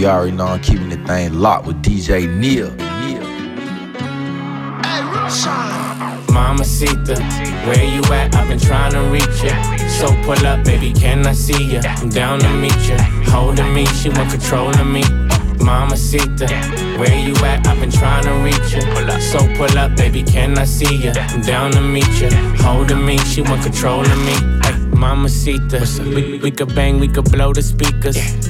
you already know I'm keeping the thing locked with DJ Neil. Mamacita, where you at? I've been trying to reach ya. So pull up, baby, can I see ya? I'm down to meet ya. Holding me, she want control of me. Mamacita, where you at? I've been trying to reach ya. So pull up, baby, can I see ya? I'm down to meet ya. Holding me, she want control of me. Ay, Mamacita, we, we could bang, we could blow the speakers.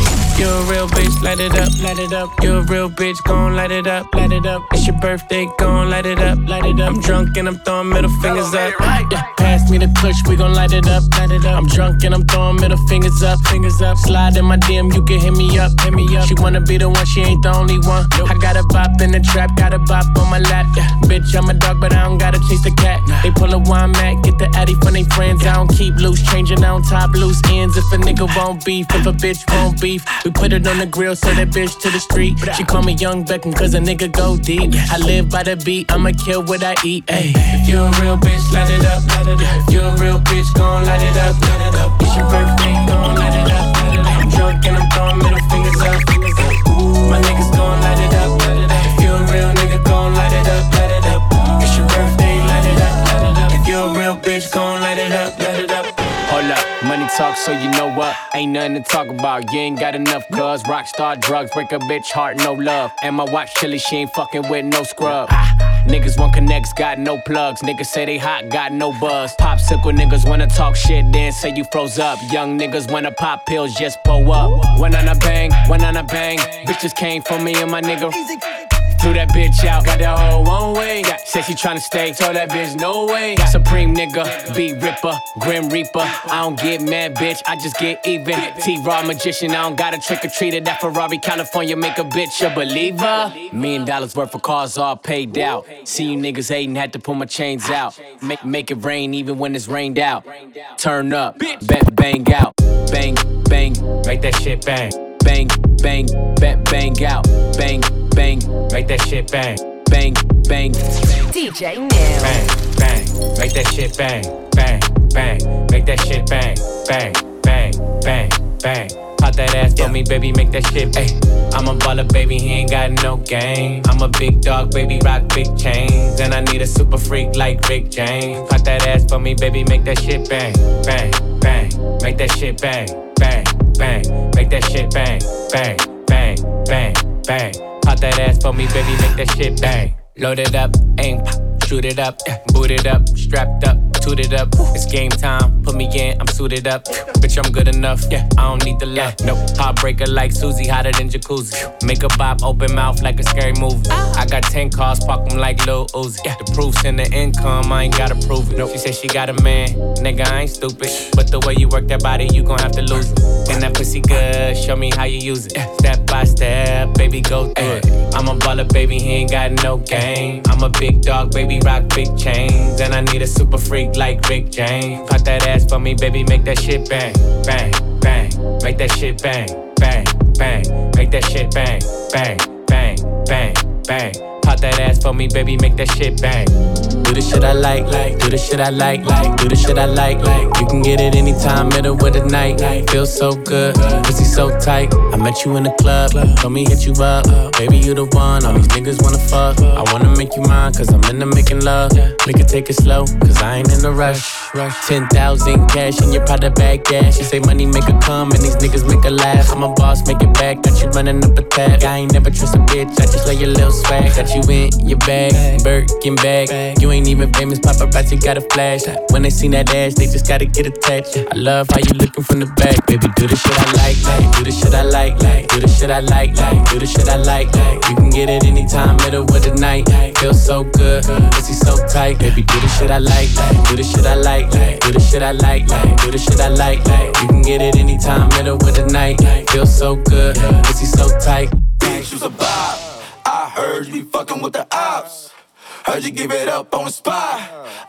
You're a real bitch, light it up, light it up. You're a real bitch, gon' light it up, light it up. It's your birthday, gon' light it up, light it up. I'm drunk and I'm throwing middle fingers up. Yeah, pass me the push, we gon' light it up, light it up. I'm drunk and I'm throwing middle fingers up, fingers up. Slide in my DM, you can hit me up, hit me up. She wanna be the one, she ain't the only one. I got a bop in the trap, got a bop on my lap. Yeah, bitch, I'm a dog, but I don't gotta chase the cat. They pull a wine mat, get the addy from they friends. I don't keep loose, changing on top loose ends. If a nigga won't beef, if a bitch won't beef, we put it on the grill, send that bitch to the street. She call me Young Beckham, cause a nigga go deep. I live by the beat, I'ma kill what I eat. Ay. If you a real bitch, light it up, light it up. If you a real bitch, gon' light it up, light it up. It's your birthday, gon' light it up. I'm drunk and I'm throwing middle fingers up, fingers up. Ooh, my niggas gon' light it up, talk, so you know what? Ain't nothing to talk about. You ain't got enough, cuz. Rockstar drugs break a bitch heart, no love. And my watch chilly, she ain't fucking with no scrub. Niggas want connects, got no plugs. Niggas say they hot, got no buzz. Popsicle niggas wanna talk shit, then say you froze up. Young niggas wanna pop pills, just pull up. One on a bang, one on a bang. Bitches came for me and my nigga. Threw that bitch out, got that hoe one way. Said she tryna stay, told that bitch no way. Supreme nigga, beat ripper, grim reaper. I don't get mad, bitch, I just get even. T Raw magician, I don't got a trick or treat treater. That Ferrari, California, make a bitch a believer. Million dollars worth of cars all paid out. See you niggas hating, had to pull my chains out. Make, make it rain even when it's rained out. Turn up, bet bang out. Bang, bang, make that shit bang. Bang, bang, bet bang out. Bang, bang, make that shit bang. Bang, bang, DJ Neil. bang, bang, make that shit bang. Bang, bang, make that shit bang. Bang, bang, bang, bang. Pop that ass for me, baby, make that shit. Ay, I'm a baller, baby, he ain't got no game. I'm a big dog, baby, rock big chains. And I need a super freak like Rick James. Pop that ass for me, baby, make that shit bang. Bang, bang, make that shit bang. Bang, bang, make that shit bang. Bang, bang, bang, bang. Pop that ass for me, baby, make that shit bang. Load it up, aim, pop, shoot it up, boot it up, strapped up, toot it up. It's game time, put me in, I'm suited up. Bitch, I'm good enough, yeah, I don't need the love. No, heartbreaker like Susie, hotter than jacuzzi. Make a bop, open mouth like a scary movie. Ah. I got 10 cars, park them like Lil Uzi. The proof's in the income, I ain't gotta prove it. She said she got a man, nigga, I ain't stupid. But the way you work that body, you gon' have to lose it. And that pussy good, show me how you use it. Step by step, baby, go through it. I'm a baller, baby, he ain't got no game. I'm a big dog, baby, rock big chains. And I need a super freak like Rick James. Pop that ass for me, baby, make that shit bang, bang, bang. Make that shit bang, bang, bang. Make that shit bang, bang, bang, bang, bang. Pop that ass for me, baby, make that shit bang. Do the shit I like, like, do the shit I like, like, do the shit I like, like. You can get it anytime, middle of the night. Feels so good, pussy so tight. I met you in the club, told me hit you up. Baby, you the one, all these niggas wanna fuck. I wanna make you mine, cause I'm into making love. We can take it slow, cause I ain't in a rush. 10,000 cash in your Prada bag, yeah. She say money make her come, and these niggas make her laugh. I'm a boss, make it back, got you running up a tab. I ain't never trust a bitch, I just lay your little swag. Got you in your bag, Birkin bag. You ain't ain't even famous, paparazzi got a flash. When they seen that ass, they just gotta get attached. I love how you looking from the back, baby. Do the shit I like, like. Do the shit I like, like. Do the shit I like, like. Do the shit I like, like. You can get it anytime, middle of the night. Feel so good, pussy so tight, baby. Do the shit I like, like. Do the shit I like, like. Do the shit I like, like. Do the shit I like, like. You can get it anytime, middle of the night. Feel so good, pussy so tight. You's a bop. I heard you be fucking with the ops. Heard you give it up on the spot.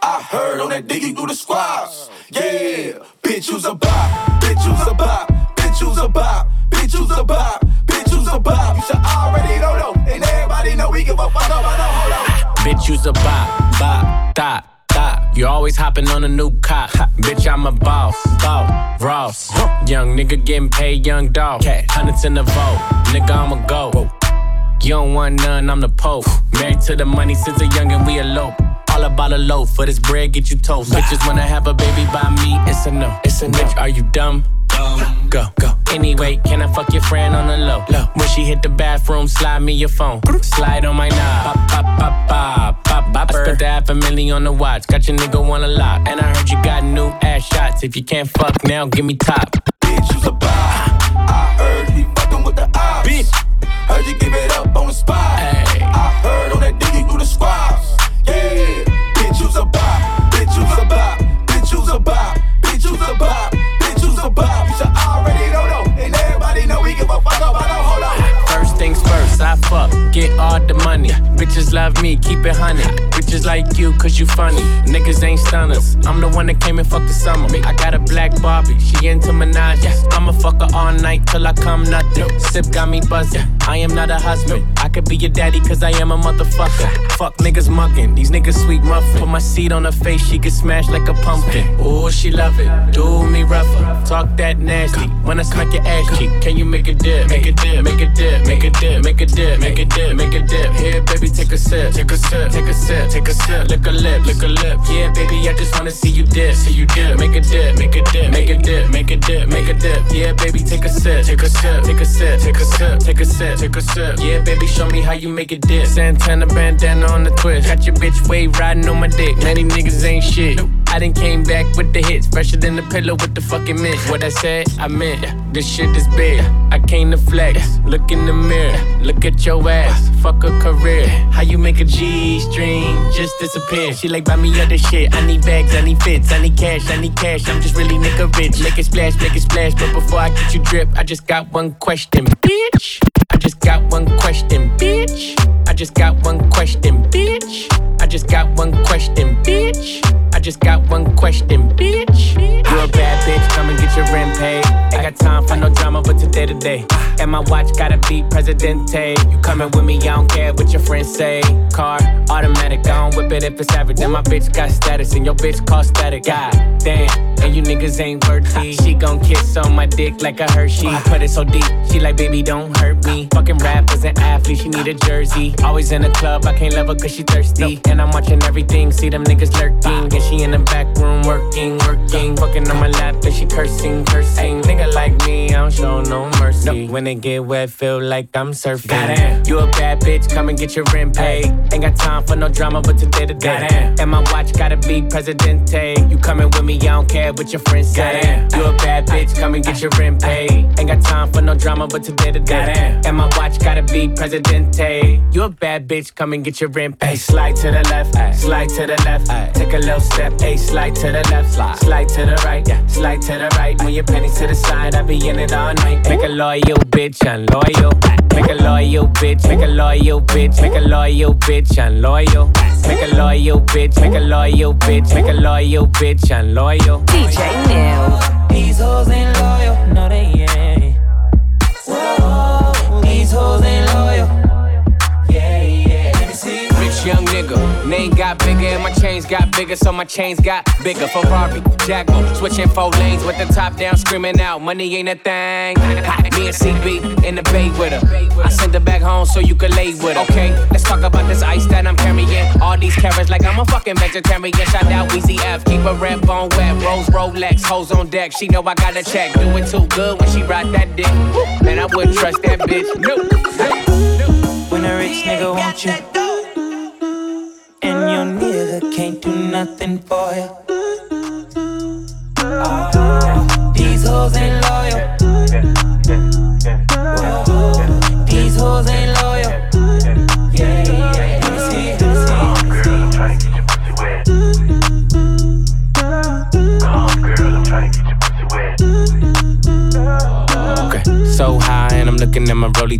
I heard on that diggy through the squats. Yeah, bitch, you's a bop. Bitch, you's a bop. Bitch, you's a bop. Bitch, you's a bop. Bitch, you's a bop. You should already know, know. And everybody know we give a fuck about no hold. Bitch, you's a bop, bop, dot. You always hopping on a new cop. Bitch, I'm a boss, boss, Ross. Young nigga getting paid, young dog. Hundreds in the vote, nigga, I'ma go. You don't want none, I'm the Pope. Married to the money since a young and we elope. All about a loaf, for this bread get you toast. Bitches wanna have a baby by me, it's a no. It's a no. bitch, are you dumb? Go, go. Anyway, can I fuck your friend on the low? low. When she hit the bathroom, slide me your phone. Slide on my knob. Pop, pop, pop, pop, pop, pop. I spent the half a million on the watch. Got your nigga wanna lock. And I heard you got new ass shots. If you can't fuck now, give me top. Bitch, you's a bop. I heard be fucking with the ops. Bitch. Heard you give it up on the spot. Hey. I heard on that diggy through the squats. Yeah, bitch, you's a bop. Bitch, you's a bop. Bitch, you's a bop. Bitch, you's a bop. Bitch, you's a bop. You should already know, know. And everybody know we give a fuck about no hold on. First things first, I fuck, get all the money. Bitches love me, keep it honey. Bitches like you, cause you funny. Niggas ain't stunners. I'm the one that came and fucked the summer. I got a black Barbie, she into Minaj. I'ma fuck her all night till I come nothing. Sip got me buzzing. I am not a husband. I could be your daddy, cause I am a motherfucker. Fuck niggas mugging, these niggas sweet muffin. Put my seed on her face, she get smashed like a pumpkin. Ooh, she love it. Do me rougher. Talk that nasty. When I smack your ass cheek, can you make a dip? Make a dip, make a dip, make a dip, make a dip, make a dip, make a dip. Here, baby, take a sip, take a sip, take a sip, take a sip. Lick a lip, lick a lip. Yeah, baby, I just wanna see you dip, see you dip. Make a dip, make a dip, make a dip, make a dip, make a dip. Yeah, baby, take a sip, take a sip, take a sip, take a sip, take a sip, take a sip. Yeah, baby, show me how you make a dip. Santana bandana on the twist. Got your bitch wave riding on my dick. Many niggas ain't shit. I done came back with the hits, fresher than the pillow with the fucking mint. What I said, I meant. This shit is big. I came to flex. Look in the mirror, look at your ass. Fuck a career. How you make a G string just disappear? She like buy me other shit. I need bags, I need fits, I need cash, I need cash. I'm just really nigga rich. Make it splash, make it splash. But before I get you drip, I just got one question, bitch. Got one question, bitch. I just got one question, bitch. I just got one question, bitch. I just got one question, bitch. You're a bad bitch, come and get your rent paid. Ain't got time for no drama, but today to day. And my watch gotta be Presidente. You coming with me, I don't care what your friends say. Car, automatic, I don't whip it if it's average. And my bitch got status, and your bitch call static. God damn, and you niggas ain't worthy. She gon' kiss on my dick like a Hershey. Put it so deep, she like, baby, don't hurt me. Fucking rappers and athletes, she need a jersey. Always in the club, I can't love her cause she thirsty. And I'm watching everything, see them niggas lurking. And she in the back room working, working. Fucking on my lap, and she cursing, cursing. Nigga like me, I don't show no mercy. When it get wet, feel like I'm surfing. Goddamn. You a bad bitch, come and get your rent paid. Ain't got time for no drama, but today to day. And my watch gotta be Presidente. You coming with me, I don't care what your friends say. You a bad bitch, come and get your rent paid. Ain't got time for no drama, but today to day. And my watch gotta be Presidente. You a bad bitch, come and get your rent paid. Slide to the left, slide to the left. Take a little step, hey, slide to the left, slide to the right, yeah, slide to the right. When your pennies to the side, I be in it all night. Make a loyal bitch, unloyal. Make a loyal bitch, make a loyal bitch, make a loyal bitch, unloyal. Make a loyal bitch, make a loyal bitch, make a loyal bitch, unloyal. DJ Neil. These hoes ain't loyal, no they ain't. Whoa, these hoes ain't loyal. Nigga, got bigger and my chains got bigger, so my chains got bigger. Ferrari, Jaguar, switching four lanes with the top down, screaming out, money ain't a thing. Me and CB in the bay with her. I send her back home so you can lay with her. Okay, let's talk about this ice that I'm carrying. All these carrots like I'm a fucking vegetarian. Shout out Weezy F, keep a red bone wet. Rose Rolex, hoes on deck. She know I got a check. Do it too good when she ride that dick. Man, I wouldn't trust that bitch. Nope. When a rich nigga want you, and your nigga can't do nothing for you. Oh, these hoes ain't loyal. These hoes ain't loyal.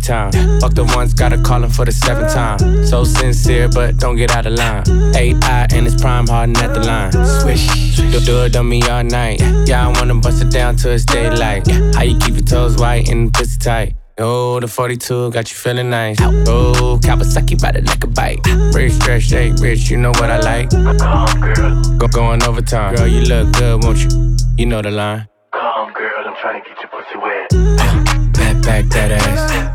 Time. Fuck the ones, gotta call him for the seventh time. So sincere, but don't get out of line. AI and it's prime harden at the line. Swish, do, do it on me all night. Yeah, I wanna bust it down till it's daylight. How you keep your toes white and pussy tight? Oh, the 42 got you feeling nice. Oh, Kawasaki bite it like a bite. Rich, stretch, shake, rich, you know what I like. Calm girl, Go going overtime. Girl, you look good, won't you? You know the line. Come, girl, I'm trying to get your pussy wet. Back, back that ass.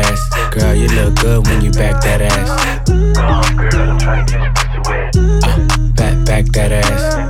Back, back that ass. Girl, you look good when you back that ass. Calm girl, I'm trying to get your pussy wet. Uh, back, back that ass.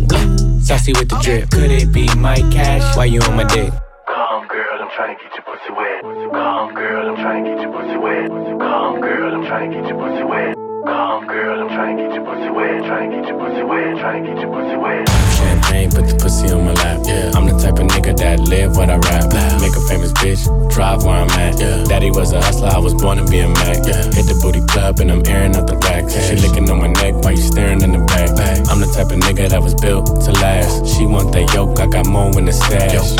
Saucy with the drip. Could it be my cash? Why you on my dick? Calm girl, I'm trying to get your pussy wet. Calm girl, I'm trying to get your pussy wet. Calm girl, I'm trying to get your pussy wet. Calm girl, I'm trying to get your pussy wet. Trying to get your pussy wet. Trying to get your pussy wet. Champagne, put the pussy on my lap. Yeah, I'm the type of nigga that live when I rap. Make a famous bitch, drive where I'm at. Yeah, daddy was a hustler, I was born to be a Mac. Yeah, hit the booty club and I'm airing out the rack. She licking on my neck while you staring in the back. I'm the type of nigga that was built to last. She want that yoke, I got more in the stash.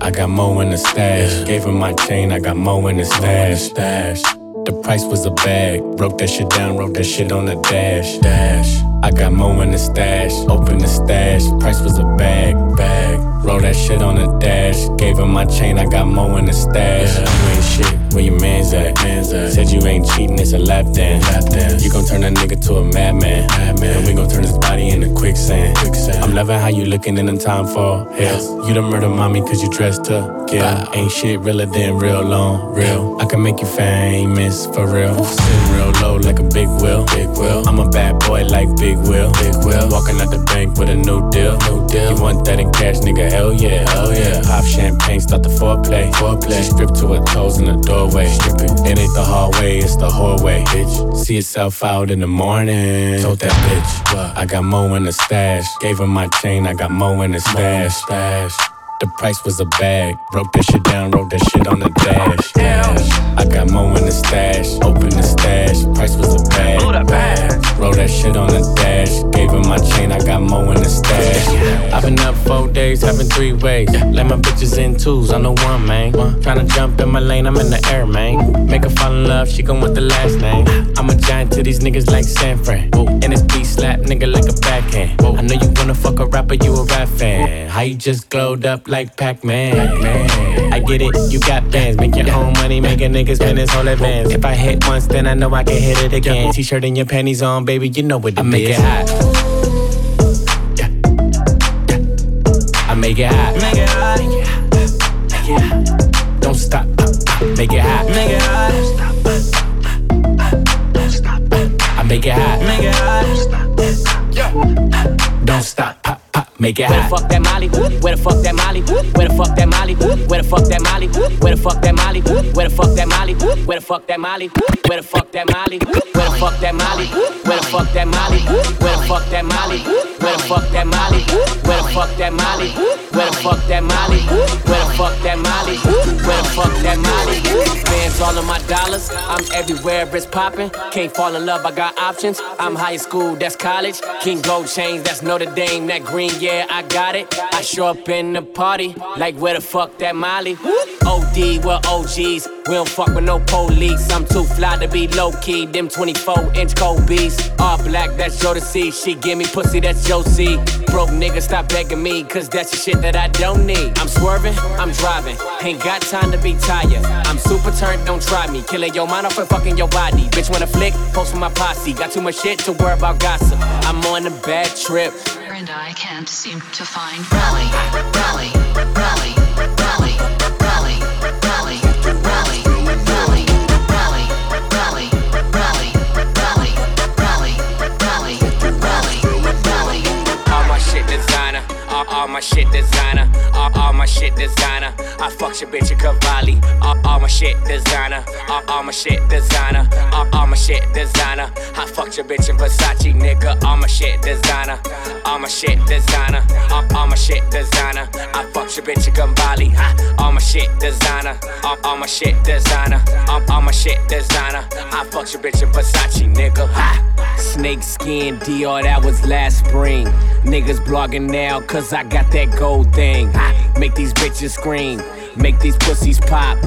I got more in the stash. Gave her my chain, I got more in the stash. Stash. The price was a bag. Broke that shit down, wrote that shit on the dash. Dash. I got more in the stash. Open the stash. Price was a bag. Bag. Roll that shit on the dash. Gave her my chain, I got more in the stash. Yeah, You ain't shit. Where your man's at? Man's at. Said you ain't cheating, it's a lap dance. Lap dance. You gon' turn that nigga to a madman. Madman. And we gon' turn his body into quicksand. Quicksand. I'm loving how you looking in the time for hell. You done murder mommy cause you dressed to kill. Ain't shit realer than real long. Real. I can make you famous for real. Sitting real low like a big wheel. Big wheel. I'm a bad boy like Big Will. Big Will. Walking out the bank with a new deal. New deal. You want that in cash, nigga? Hell yeah. Hell yeah. Pop champagne, start the foreplay. Foreplay. She stripped to her toes in the doorway. It ain't the hallway, it's the hallway. Bitch. See yourself out in the morning. Told that bitch? I got mo in the stash. Gave her my chain, I got mo in the stash. Stash. The price was a bag. Broke that shit down, wrote that shit on the dash. I got more in the stash. Open the stash. Price was a bag. bag. Roll that shit on the dash. Gave her my chain, I got more in the stash. I've been up four days, having three ways. Let my bitches in twos, I know one, man. Tryna jump in my lane, I'm in the air, man. Make her fall in love, she gon' want the last name. I'm a giant to these niggas like San Fran. And this beat slap nigga like a backhand. I know you wanna fuck a rapper, you a rap fan. How you just glowed up like Pac-Man? Man, I get it, you got bands. Make your own money, make a nigga spend his whole advance. If I hit once, then I know I can hit it again. T-shirt and your panties on, baby, you know what it I make it hot. I make it hot. Make it hot. Make it hot. Don't stop. Make it hot. Make it hot. Don't stop. I make it hot. Make it hot. Make it Where the hot. fuck that Molly? Where the fuck that Molly? Where the fuck that Molly? Where the fuck that Molly? Where the fuck that Molly? Where the fuck that Molly? Where the fuck that Molly? Where the fuck that Molly? Where the fuck that Molly? Where the fuck that Molly? Where the fuck that Molly? Where the fuck that Molly? Where the fuck that Molly? Where the fuck that Molly? Where the fuck that Molly? Where the fuck that Molly? Spends all of my dollars. I'm everywhere, it's popping. Can't fall in love, I got options. I'm high school, that's college. King Gold chains, that's Notre Dame. That green, yeah, I got it. I show up in the party, like where the fuck that Molly? OD, we're OGs. We don't fuck with no police. I'm too fly to be low key. Them 24 inch Kobe's. All black, that's see. She give me pussy, that's Josie. Broke nigga, stop begging me, cause that's the shit that I don't need. I'm swerving, I'm driving. Ain't got time to be tired. I'm super turned, don't try me. Killing your mind off and fucking your body. Bitch, wanna flick, post with my posse. Got too much shit to worry about gossip. I'm on a bad trip. And I can't seem to find rally, rally, rally, rally, rally, rally, rally, rally, rally, rally, rally, rally, rally, rally, rally, rally. All my shit designer, all, all my shit designer, all, all my shit designer. I fuck your bitch in Cavalli, all, all my shit designer, all, all my shit designer, all, all my shit designer. I fuck your bitch in Versace, nigga. All my shit designer, all my shit designer, all, all my shit designer. I fuck your bitch in Cavalli. All my shit designer, all, all my shit designer, all, all my shit designer. I fuck your bitch in Versace, nigga. Ha. Snake skin Dior, that was last spring. Niggas blogging now, cause I got that gold thing. Ha, Make these bitches scream, make these pussies pop.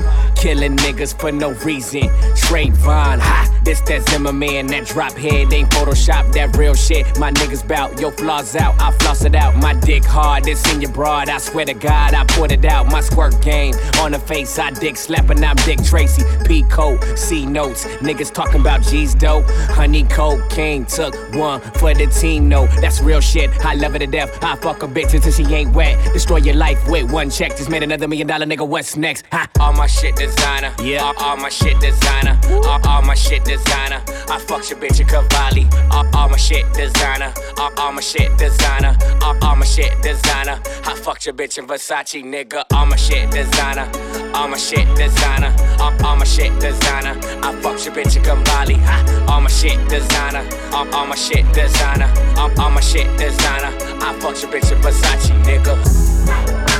Killing niggas for no reason. Straight Von, ha, this that Zimmerman, that drop head ain't Photoshop, that real shit. My niggas bout, your flaws out, I floss it out. My dick hard, this in your broad, I swear to God, I put it out. My squirt game on the face, I dick slapping, I'm Dick Tracy. P code, C notes, niggas talking about G's dope. Honey cocaine, took one for the team, no, that's real shit. I love her to death, I fuck a bitch until she ain't wet. Destroy your life with one check, just made another million dollar nigga, what's next? Ha, all my shit designer, yeah, all, all my shit designer, all, all my shit designer. I fuck your bitch in Cavalli, all, all my shit designer, all, all my shit designer, all, all my shit designer. I fuck your bitch in Versace, nigga, all my shit designer, all my shit designer, all, all my shit designer. I fuck your bitch in Cavalli, ha, all my shit designer, all, all my shit designer, all, all my shit designer. I fuck your bitch in Versace, nigga.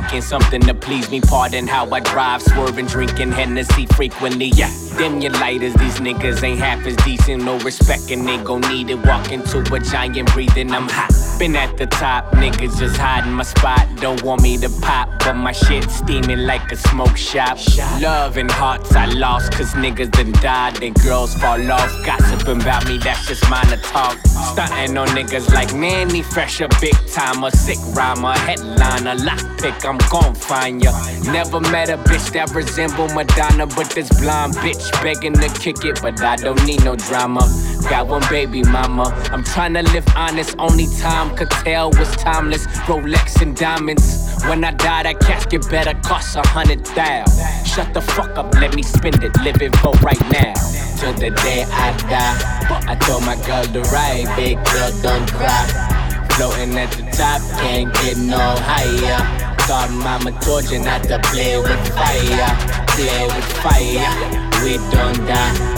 Weekend. Something to please me. Pardon how I drive, swerving, drinking Hennessy frequently. Yeah, dim your lighters. These niggas ain't half as decent. No respect, and they gon' need it. Walk into a giant breathing. I'm hot. Been at the top, niggas just hiding my spot. Don't want me to pop, but my shit steaming like a smoke shop. Love and hearts I lost, cause niggas done died. Then girls fall off. Gossiping about me, that's just mine to talk. Stunting on niggas like Mannie Fresh, a big timer, sick rhymer, headliner, lockpick, I'm gon' find ya. Never met a bitch that resemble Madonna, but this blonde bitch begging to kick it, but I don't need no drama. Got one baby mama, I'm tryna live honest, only time could tell was timeless. Rolex and diamonds. When I die, that casket better cost a hundred thousand. Shut the fuck up, let me spend it, living for right now. Till the day I die, I told my girl to ride, big girl, don't cry. Floating at the top, can't get no higher. Thought mama told you not to play with fire. Play with fire, we don't die.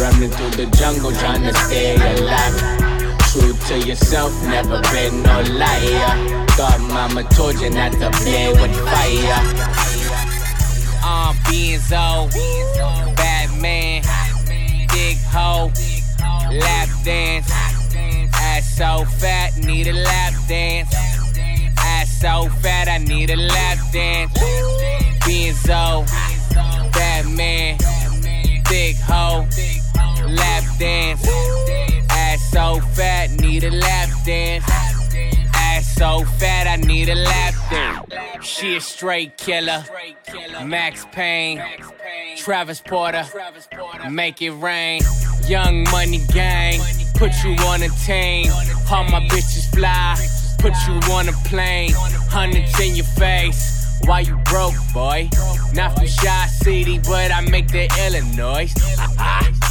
Running through the jungle, trying to stay alive. True to yourself, never been no liar. Thought mama told you not to play with fire. Uh, Benzo, Batman, Big Ho, Lap Dance. Ass so fat, need a lap dance. Ass so fat, I need a lap dance. Benzo, Batman, Big Ho, Lap Dance. Ass so fat, need a lap dance. Ass so fat, I need a lap dance. She a straight killer. Max Payne, Travis Porter, make it rain. Young money gang, put you on a team. All my bitches fly, put you on a plane. Hundreds in your face. Why you broke, boy? Not from Chi City, but I make the Illinois.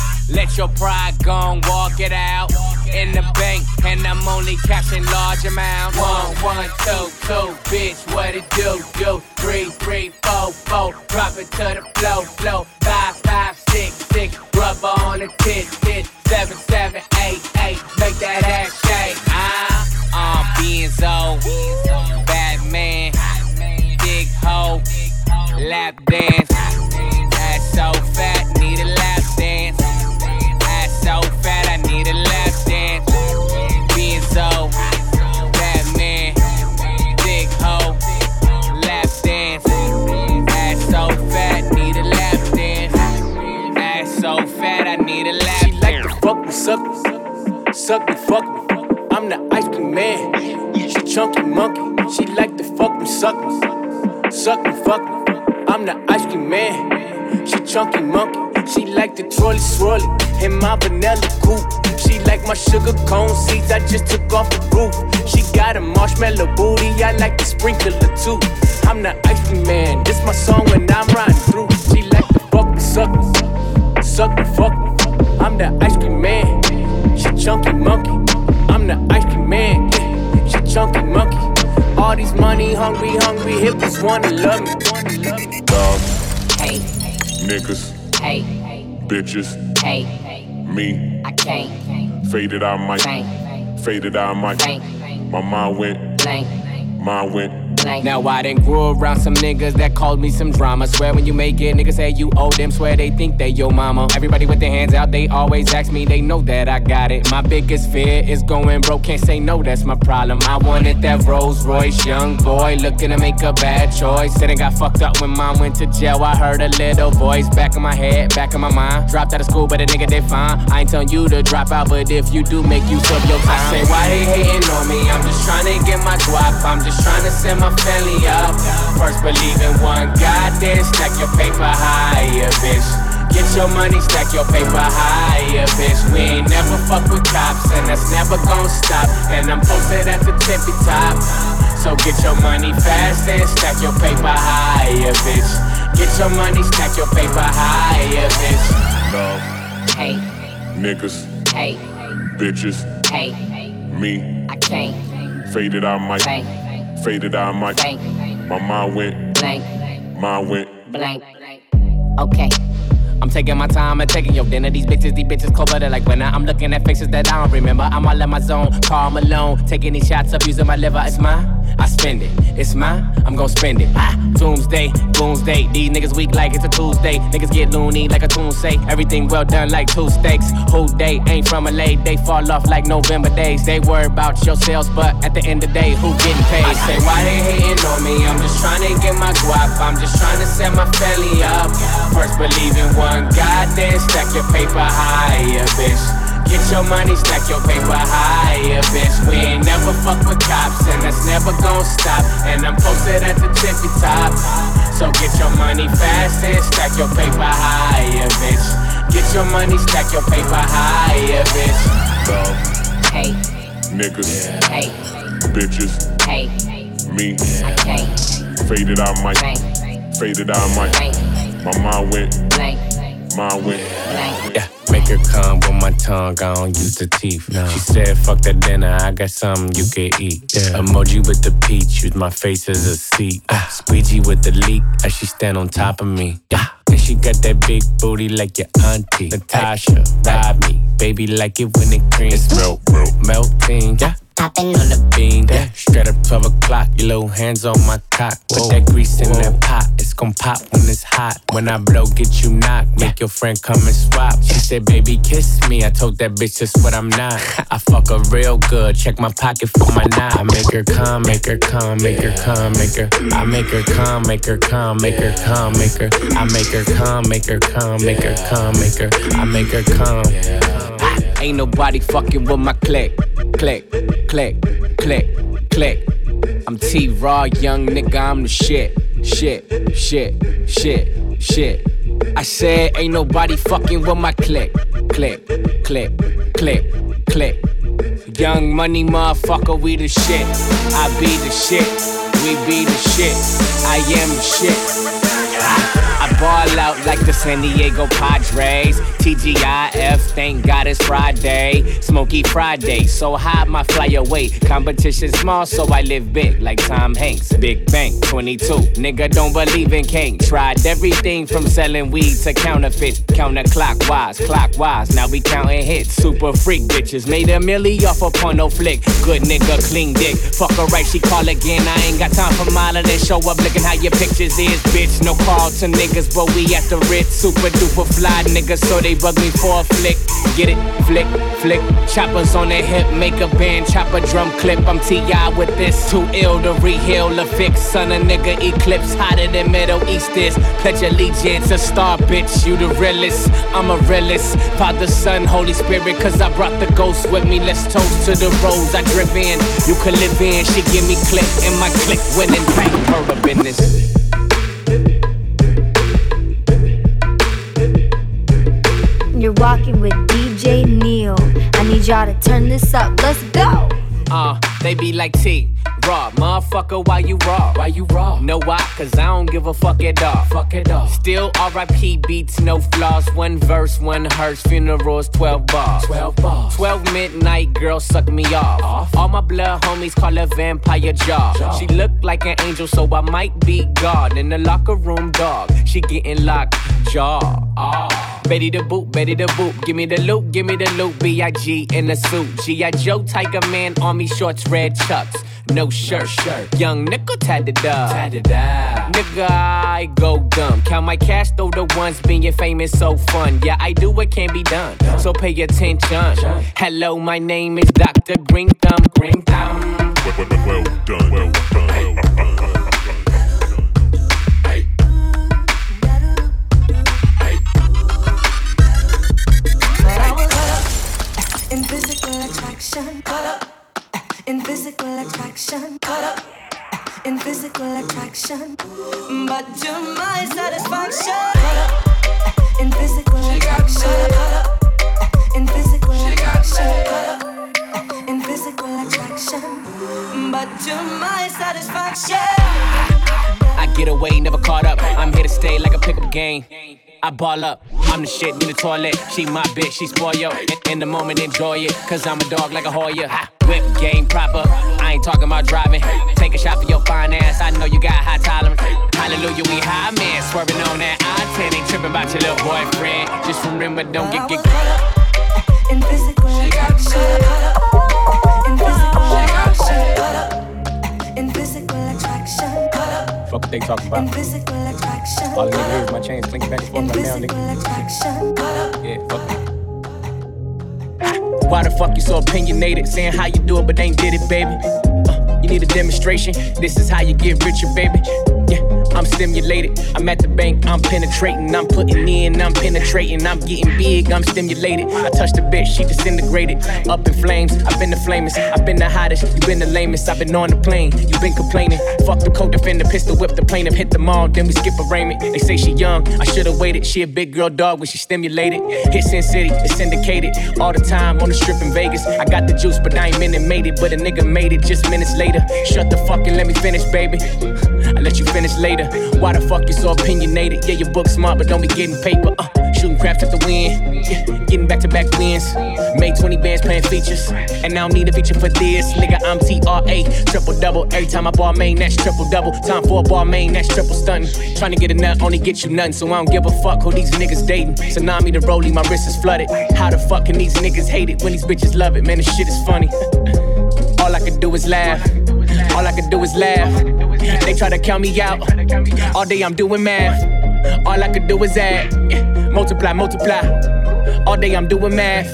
Let your pride go and walk it out. In the bank, and I'm only cashing large amounts. One, one, two, two, bitch, what it do, do? Three, three, four, four, drop it to the flow, flow. Five, five, six, six, rubber on the tit, tit. Seven, seven, eight, eight, make that ass shake. Ah, uh, Benzo, Batman, Big Ho, Lap Dance. suck I'm the ice cream man. She chunky monkey. She like the trolley swirly in my vanilla coupe. She like my sugar cone seeds. I just took off the roof. She got a marshmallow booty. I like the sprinkler too. I'm the ice cream man. This my song when I'm riding through. She like fuck me, suck suck me, fuck. I'm the ice cream man. She chunky monkey. I'm the ice these money hungry, hungry hippies wanna love me. Dog, Hey, niggas, hey, bitches, hey, me. I can't, Faded out my, bang, faded out my. bang, My mind went, blank, mind went. Now I done grew around some niggas that called me some drama. Swear when you make it, niggas say you owe them. Swear they think they your mama. Everybody with their hands out, they always ask me. They know that I got it. My biggest fear is going broke. Can't say no, that's my problem. I wanted that Rolls Royce, young boy looking to make a bad choice. Said I got fucked up when mom went to jail. I heard a little voice back in my head, back in my mind. Dropped out of school, but a nigga did fine. I ain't telling you to drop out, but if you do, make use of your time. I say why they hating on me? I'm just trying to get my guap. I'm just trying to send my family up. First believe in one God, then stack your paper higher, bitch. Get your money, stack your paper higher, bitch. We ain't never fuck with cops, and that's never gon' stop. And I'm posted at the tippy top. So get your money fast and stack your paper higher, bitch. Get your money, stack your paper higher, bitch. Dog, Hey, niggas, hey, bitches, hey, me. I can't, Faded out my, bang, faded out my. bang, My mind went, blank, mind went. blank. Okay. I'm taking my time and taking your dinner. These bitches, these bitches cold blooded like winter. I'm looking at faces that I don't remember. I'm all in my zone, calm alone. Taking these shots up, using my liver. It's mine. I spend it. It's mine. I'm gon' spend it. Ah, doomsday, doomsday. These niggas weak like it's a Tuesday. Niggas get loony like a tune say. Everything well done like two steaks. Whole day ain't from a late. They fall off like November days. They worry about your sales, but at the end of the day, who getting paid? I say why they hating on me? I'm just trying to get my guap. I'm just trying to set my family up. First believe in one God, then stack your paper higher, bitch. Get your money, stack your paper higher, bitch. We ain't never fuck with cops, and that's never gon' stop. And I'm posted at the tippy top. So get your money fast and stack your paper higher, bitch. Get your money, stack your paper higher, bitch. Dog, Hey, niggas, hey, bitches, hey, me. I can't, Faded out my, bang, faded out my. bang, My mind went, blank, mind went. blank. Yeah, make her come with my tongue, I don't use the teeth. No. She said, fuck that dinner, I got something you can eat. Yeah. Emoji with the peach, use my face as a seat. Ah. Squeegee with the leak, as she stand on top of me. Yeah. And she got that big booty like your auntie. Natasha, ride me. Baby like it when it creams. It's melt, melt, melting. Yeah. Popping on the bean. Yeah. Straight up 12 o'clock, your little hands on my cock. Put that grease in that pot, it's gon' pop when it's hot. When I blow, get you knocked, make your friend come and swap. She said, baby, kiss me. I told that bitch that's what I'm not. I fuck her real good, check my pocket for my knot. I make her come, make her come, make her come, make her. I make her come, make her come, make her come, make her. I make her come, make her come, make her come, make her. I make her come. Ain't nobody fucking with my click, click, click, click, click. I'm T Raw, young nigga, I'm the shit, shit, shit, shit, shit. I said, ain't nobody fucking with my click, click, click, click, click. Young money motherfucker, we the shit. I be the shit, we be the shit. I am the shit. Ball out like the San Diego Padres. TGIF, thank God it's Friday. Smoky Friday, so high my fly away. Competition small, so I live big like Tom Hanks. Big Bank 22. Nigga don't believe in king. Tried everything from selling weed to counterfeit. Counterclockwise, clockwise. Now we counting hits. Super freak bitches made a milli off a porno flick. Good nigga, clean dick. Fuck her right, she call again. I ain't got time for modeling. Show up looking how your pictures is, bitch. No call to niggas But we at the Ritz. Super duper fly nigga, so they bug me for a flick. Get it? Flick, flick. Choppers on the hip, make a band, chop a drum clip. I'm T.I. with this. Too ill to reheal the fix. Son, a nigga eclipse, hotter than Middle East is. Pledge allegiance, a star bitch. You the realest, I'm a realist. Father, Son, Holy Spirit, cause I brought the ghost with me. Let's toast to the rose I drip in. You can live in, she give me click, and my click winning. Bank her up walking with DJ Neil. I need y'all to turn this up. Let's go. Uh, they be like T. Raw, motherfucker, why you raw? Why you raw? Know why? Cause I don't give a fuck at all. Fuck it all. Still RIP beats, no flaws. One verse, one hearse. Funerals, 12 bars. 12 bars. 12 midnight, girl, suck me off. off. All my blood homies call her vampire jaw. jaw. She look like an angel, so I might be God. In the locker room, dog. She getting locked, jaw. Oh. Betty the boot, Betty the boot. Give me the loot, give me the loot. B.I.G. in the suit. G.I. Joe, Tiger Man, army shorts, red chucks. No shirt, shirt. Young nickel tatted up. Tatted up. Nigga, I go dumb. Count my cash, though the ones being famous so fun. Yeah, I do what can be done. So pay attention. Hello, my name is Dr. Green Thumb. Green Thumb. Well, well, well done, well done. In attraction, caught up. Eh, in physical attraction, caught up. Eh, in physical attraction, but to my satisfaction, caught up. Eh, in physical attraction, caught up. In physical attraction, caught up. In physical attraction, but to my satisfaction. I get away, never caught up. I'm here to stay like a pickup game. I ball up, I'm the shit in the toilet. She my bitch, she spoil yo. In, the moment, enjoy it. Cause I'm a dog like a Hoya. Ha, whip game proper. I ain't talking about driving. Take a shot for your fine ass. I know you got high tolerance. Hallelujah, we high man. Swerving on that I 10. Ain't tripping about your little boyfriend. Just remember, don't get get. In physical attraction, in physical attraction, in physical attraction, Fuck what they talking in about. All nigga hear is my chains clinking back and forth right now, nigga. Yeah, fuck it. Why the fuck you so opinionated? Saying how you do it, but ain't did it, baby. Uh, you need a demonstration. This is how you get richer, baby. I'm stimulated. I'm at the bank. I'm penetrating. I'm putting in. I'm penetrating. I'm getting big. I'm stimulated. I touched the bitch. She disintegrated. Up in flames. I've been the flamest. I've been the hottest. You been the lamest. I've been on the plane. You been complaining. Fuck the co-defender. Pistol whip the plaintiff. Hit the mall. Then we skip a arraignment. They say she young. I should've waited. She a big girl dog when she stimulated. Hit Sin City. It's syndicated. All the time on the strip in Vegas. I got the juice, but I ain't minute made it. But a nigga made it just minutes later. Shut the fuck and let me finish, baby. I let you finish later. Why the fuck you so opinionated? Yeah, your book smart, but don't be getting paper. Uh, shooting craps at the wind. Yeah, getting back to back wins. Made 20 bands playing features. And I don't need a feature for this. Nigga, I'm TRA. Triple double. Every time I ball main, that's triple double. Time for a ball main, that's triple stunting. Trying to get a nut, only get you nothing. So I don't give a fuck who these niggas dating. Tsunami the rollie, my wrist is flooded. How the fuck can these niggas hate it when these bitches love it? Man, this shit is funny. All I can do is laugh. All I can do is laugh. They try to count me out. All day I'm doing math. All I can do is add. Multiply, multiply. All day I'm doing math.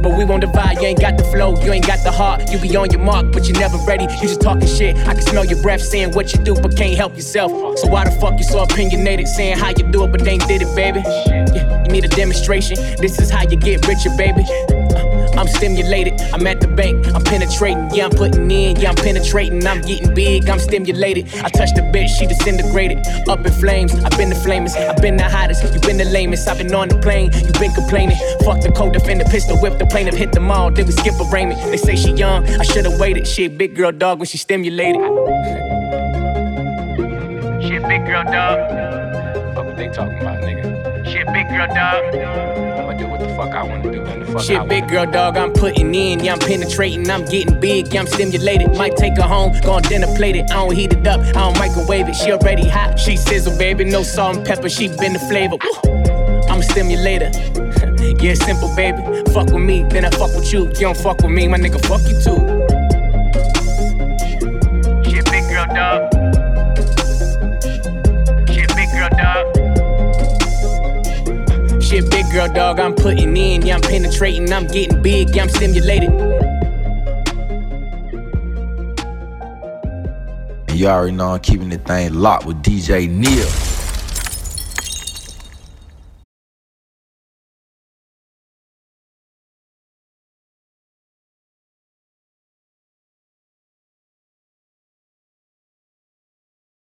But we won't divide. You ain't got the flow, you ain't got the heart. You be on your mark, but you never ready. You just talking shit. I can smell your breath saying what you do, but can't help yourself. So why the fuck you so opinionated? Saying how you do it, but ain't did it, baby. Yeah, you need a demonstration. This is how you get richer, baby. I'm stimulated. I'm at the bank. I'm penetrating. Yeah, I'm putting in. Yeah, I'm penetrating. I'm getting big. I'm stimulated. I touched the bitch. She disintegrated. Up in flames. I've been the flamest. I've been the hottest. you've been the lamest. I've been on the plane. you've been complaining. Fuck the co-defender. Pistol whip the plaintiff. Hit the mall. Then we skip a arraignment. They say she young. I should've waited. She a big girl dog when she stimulated. She a big girl dog. Fuck what they talking about, nigga. She a big girl dog. Fuck I wanna do. When the fuck Shit, big girl dog, I'm putting in. Yeah, I'm penetrating. I'm getting big. Yeah, I'm stimulated. Might take her home, go on dinner plate it. I don't heat it up. I don't microwave it. She already hot. She sizzle, baby. No salt and pepper. She been the flavor. I'm a stimulator. yeah, simple, baby. Fuck with me, then I fuck with you. You don't fuck with me, my nigga, fuck you too. Real dog, I'm putting in. Yeah, I'm penetrating, I'm getting big, yeah, I'm stimulated. And you already know I'm keeping the thing locked with DJ Neil.